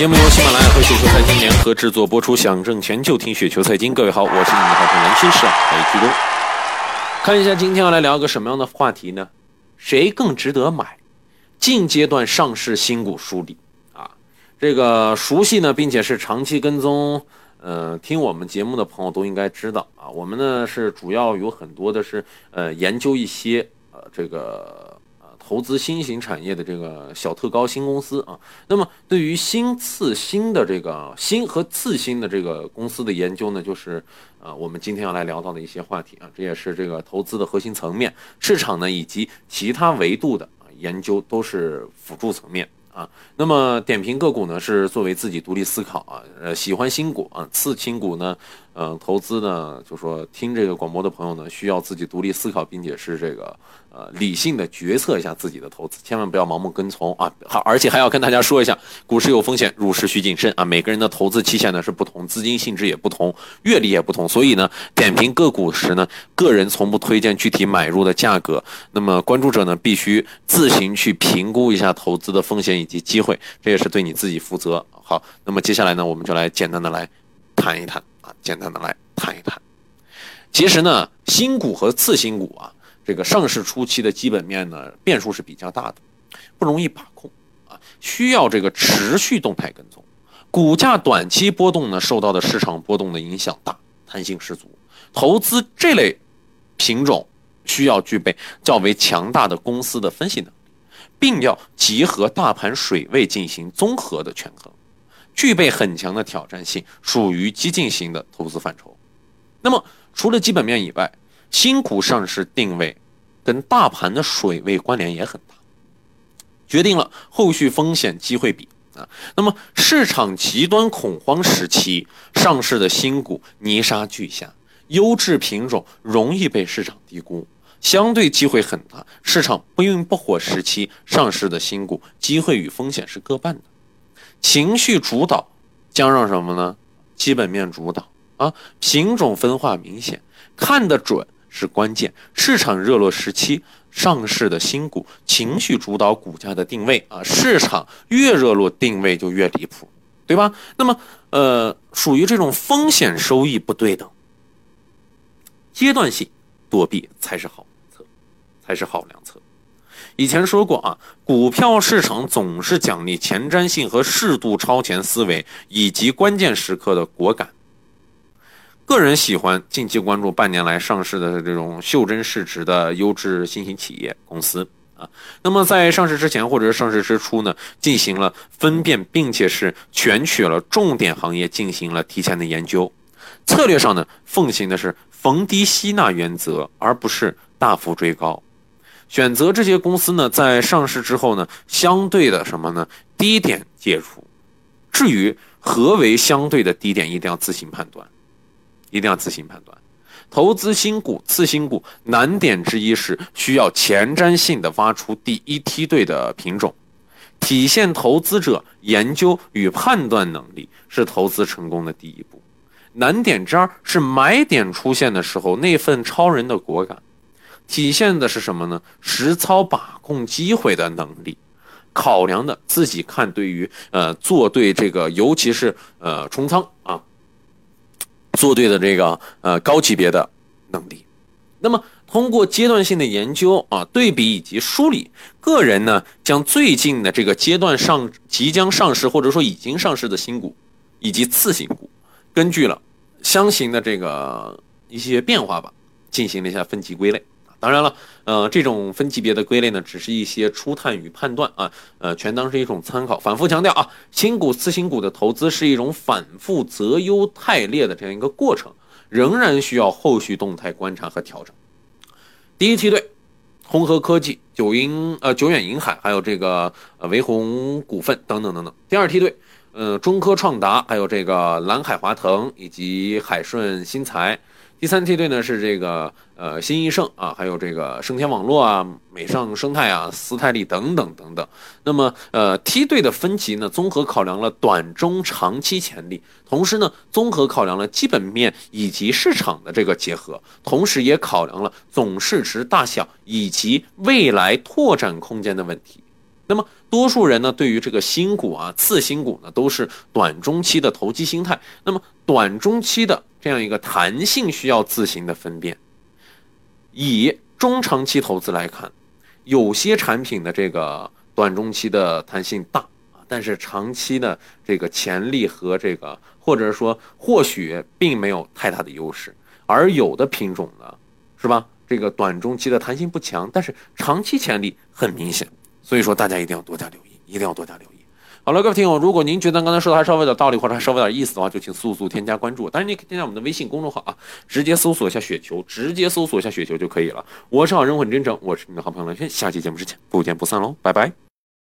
节目由喜马拉雅和雪球财经联合制作播出，想挣钱就听雪球财经。各位好，我是你们的好朋友蓝新市啊，来鞠躬。看一下今天要来聊个什么样的话题呢？谁更值得买？近阶段上市新股梳理啊，这个熟悉呢，并且是长期跟踪，呃，听我们节目的朋友都应该知道啊。我们呢是主要有很多的是呃研究一些呃这个投资新型产业的这个小特高新公司啊。那么对于新次新的这个新和次新的这个公司的研究呢，就是啊我们今天要来聊到的一些话题啊。这也是这个投资的核心层面，市场呢以及其他维度的啊。研究都是辅助层面啊，那么点评个股呢是作为自己独立思考啊，呃，喜欢新股啊，次新股呢，嗯，投资呢，就说听这个广播的朋友呢，需要自己独立思考，并且是这个。呃，理性的决策一下自己的投资，千万不要盲目跟从啊！好，而且还要跟大家说一下，股市有风险，入市需谨慎啊！每个人的投资期限呢是不同，资金性质也不同，阅历也不同，所以呢，点评个股时呢，个人从不推荐具体买入的价格。那么，关注者呢，必须自行去评估一下投资的风险以及机会，这也是对你自己负责。好，那么接下来呢，我们就来简单的来谈一谈啊，简单的来谈一谈。其实呢，新股和次新股啊。这个上市初期的基本面呢，变数是比较大的，不容易把控啊，需要这个持续动态跟踪。股价短期波动呢，受到的市场波动的影响大，弹性十足。投资这类品种需要具备较为强大的公司的分析能力，并要结合大盘水位进行综合的权衡，具备很强的挑战性，属于激进型的投资范畴。那么，除了基本面以外，新股上市定位。跟大盘的水位关联也很大，决定了后续风险机会比啊。那么市场极端恐慌时期上市的新股泥沙俱下，优质品种容易被市场低估，相对机会很大。市场不温不火时期上市的新股，机会与风险是各半的。情绪主导将让什么呢？基本面主导啊，品种分化明显，看得准。是关键，市场热络时期上市的新股，情绪主导股价的定位啊，市场越热络，定位就越离谱，对吧？那么，呃，属于这种风险收益不对等，阶段性躲避才是好，才是好良策。以前说过啊，股票市场总是奖励前瞻性和适度超前思维，以及关键时刻的果敢。个人喜欢近期关注半年来上市的这种袖珍市值的优质新型企业公司啊，那么在上市之前或者是上市之初呢，进行了分辨，并且是选取了重点行业进行了提前的研究，策略上呢，奉行的是逢低吸纳原则，而不是大幅追高，选择这些公司呢，在上市之后呢，相对的什么呢，低点介入，至于何为相对的低点，一定要自行判断。一定要自行判断，投资新股、次新股难点之一是需要前瞻性的挖出第一梯队的品种，体现投资者研究与判断能力是投资成功的第一步。难点之二是买点出现的时候那份超人的果敢，体现的是什么呢？实操把控机会的能力，考量的自己看对于呃做对这个，尤其是呃冲仓啊。做对的这个呃高级别的能力，那么通过阶段性的研究啊对比以及梳理，个人呢将最近的这个阶段上即将上市或者说已经上市的新股以及次新股，根据了相形的这个一些变化吧，进行了一下分级归类。当然了，呃，这种分级别的归类呢，只是一些初探与判断啊，呃，全当是一种参考。反复强调啊，新股、次新股的投资是一种反复择优汰劣的这样一个过程，仍然需要后续动态观察和调整。第一梯队，鸿河科技、九银呃久远银海，还有这个呃维宏股份等等等等。第二梯队，呃中科创达，还有这个蓝海华腾以及海顺新材。第三梯队呢是这个呃新易盛啊，还有这个盛天网络啊、美尚生态啊、斯泰利等等等等。那么呃梯队的分级呢，综合考量了短中长期潜力，同时呢综合考量了基本面以及市场的这个结合，同时也考量了总市值大小以及未来拓展空间的问题。那么多数人呢，对于这个新股啊、次新股呢，都是短中期的投机心态。那么短中期的这样一个弹性需要自行的分辨。以中长期投资来看，有些产品的这个短中期的弹性大啊，但是长期的这个潜力和这个或者说或许并没有太大的优势。而有的品种呢，是吧？这个短中期的弹性不强，但是长期潜力很明显。所以说，大家一定要多加留意，一定要多加留意。好了，各位听友，如果您觉得刚才说的还稍微有点道理，或者还稍微有点意思的话，就请速速添加关注。当然，你可以添加我们的微信公众号啊，直接搜索一下雪球，直接搜索一下雪球就可以了。我是好人很真诚，我是你的好朋友蓝轩，下期节目之前不见不散喽，拜拜。